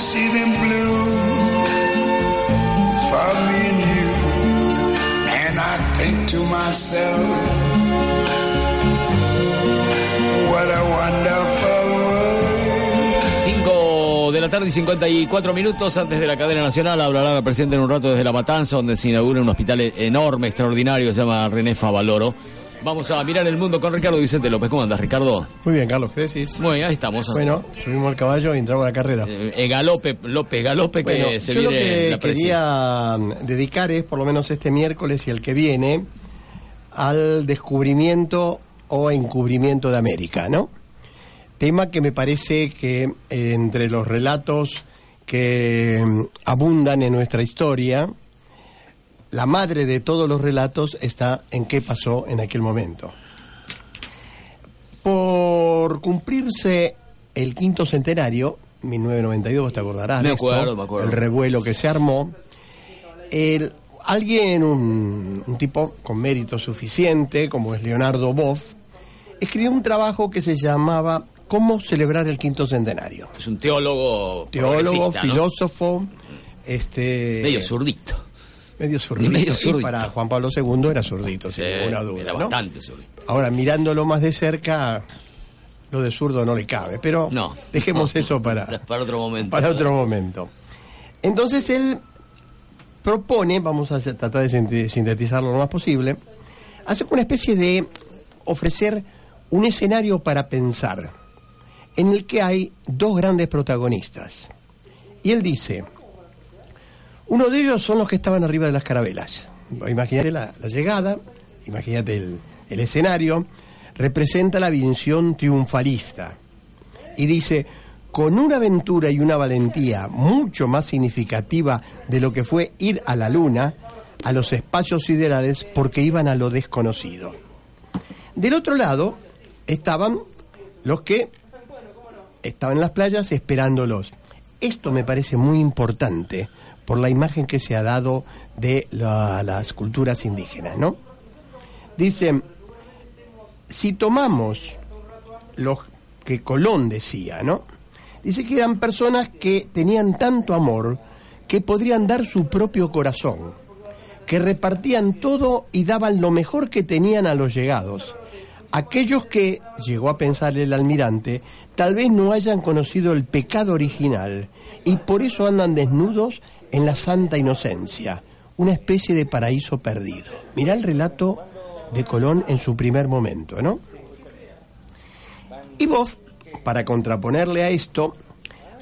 see de la tarde y 54 minutos antes de la cadena nacional hablará la presidenta en un rato desde La Matanza, donde se inaugura un hospital e-, enorme, extraordinario, se llama René Favaloro. Vamos a mirar el mundo con Ricardo Vicente López. ¿Cómo andas, Ricardo? Muy bien, Carlos, ¿qué decís? Muy bien, ahí estamos. Bueno, subimos al caballo y entramos a la carrera. Eh, eh, galope, López, galope que Bueno, se yo lo viene en que la quería mm, dedicar es, por lo menos este miércoles y el que viene, al descubrimiento o encubrimiento de América, ¿no? Tema que me parece que eh, entre los relatos que mm, abundan en nuestra historia, la madre de todos los relatos está en qué pasó en aquel momento. Por cumplirse el quinto centenario, 1992, vos te acordarás Me de esto, acuerdo, me acuerdo. el revuelo que se armó, el- alguien, un, un tipo con mérito suficiente, como es Leonardo Boff, escribió un trabajo que se llamaba ¿Cómo celebrar el quinto centenario? Es un teólogo. Teólogo, filósofo, este... Medio zurdito. Medio zurdito. Medio zurdito. para Juan Pablo II era zurdito, sin ninguna duda. era ¿no? bastante zurdito. Ahora, mirándolo más de cerca, lo de zurdo no le cabe, pero No. dejemos eso para, Para otro momento. para otro momento. Entonces él propone, vamos a tratar de sinte- sintetizarlo lo más posible, hacer una especie de ofrecer un escenario para pensar, en el que hay dos grandes protagonistas. Y él dice, uno de ellos son los que estaban arriba de las carabelas. Imagínate la, la llegada, imagínate el, escenario, representa la visión triunfalista. Y dice, con una aventura y una valentía mucho más significativa de lo que fue ir a la luna, a los espacios siderales, porque iban a lo desconocido. Del otro lado estaban los que estaban en las playas esperándolos. Esto me parece muy importante por la imagen que se ha dado de la- las culturas indígenas, ¿no? Dice, si tomamos lo que Colón decía, ¿no? Dice que eran personas que tenían tanto amor que podrían dar su propio corazón, que repartían todo y daban lo mejor que tenían a los llegados. Aquellos que, llegó a pensar el almirante, tal vez no hayan conocido el pecado original y por eso andan desnudos en la santa inocencia, una especie de paraíso perdido. Mirá el relato de Colón en su primer momento, ¿no? Y Boff, para contraponerle a esto,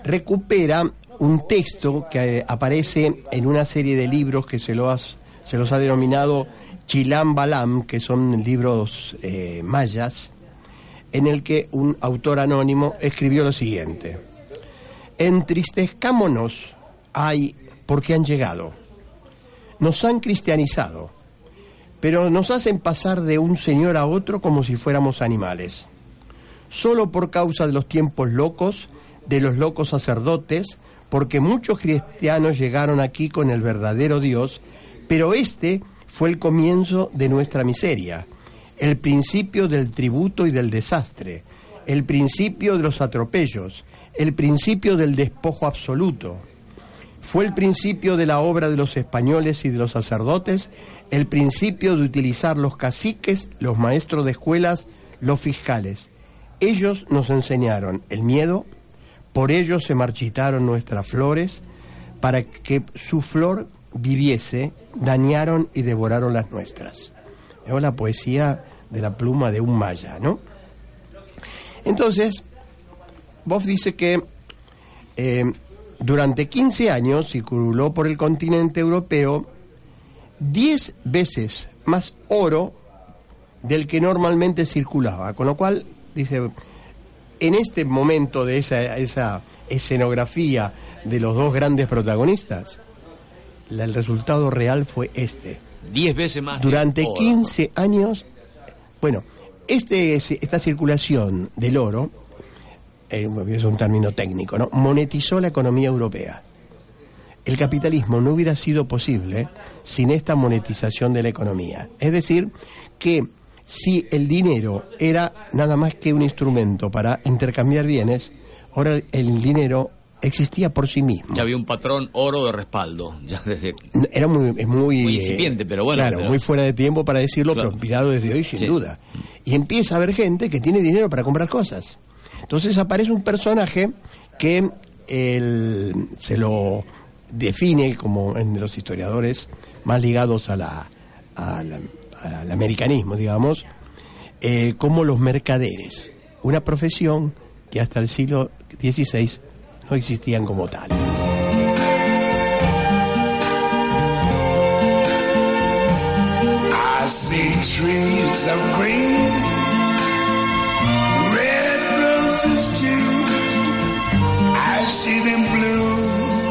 recupera un texto que eh, aparece en una serie de libros que se, lo se los ha denominado Chilam Balam, que son libros eh, mayas, en el que un autor anónimo escribió lo siguiente. Entristezcámonos, ay, porque han llegado. Nos han cristianizado, pero nos hacen pasar de un señor a otro como si fuéramos animales solo por causa de los tiempos locos, de los locos sacerdotes, porque muchos cristianos llegaron aquí con el verdadero Dios, pero este fue el comienzo de nuestra miseria, el principio del tributo y del desastre, el principio de los atropellos, el principio del despojo absoluto. Fue el principio de la obra de los españoles y de los sacerdotes, el principio de utilizar los caciques, los maestros de escuelas, los fiscales. Ellos nos enseñaron el miedo, por ello se marchitaron nuestras flores, para que su flor viviese, dañaron y devoraron las nuestras. Es la poesía de la pluma de un maya, ¿no? Entonces, Boff dice que eh, durante 15 años circuló por el continente europeo 10 veces más oro del que normalmente circulaba, con lo cual, dice, en este momento de esa, esa escenografía de los dos grandes protagonistas, la- el resultado real fue este. Diez veces más. Durante oro. 15 años, bueno, este, esta circulación del oro, eh, es un término técnico, ¿no? monetizó la economía europea. El capitalismo no hubiera sido posible sin esta monetización de la economía. Es decir, que si el dinero era nada más que un instrumento para intercambiar bienes, ahora el dinero existía por sí mismo. Ya había un patrón oro de respaldo, ya desde... Era muy, muy, Muy eh, incipiente, pero bueno, Claro, pero- muy fuera de tiempo para decirlo, Claro. pero mirado desde hoy sin Sí. duda. Y empieza a haber gente que tiene dinero para comprar cosas. Entonces aparece un personaje que él se lo define como en los historiadores más ligados a la, a la- al americanismo, digamos, eh, como los mercaderes, una profesión que hasta el siglo XVI no existían como tal. I see trees of green. I see them blue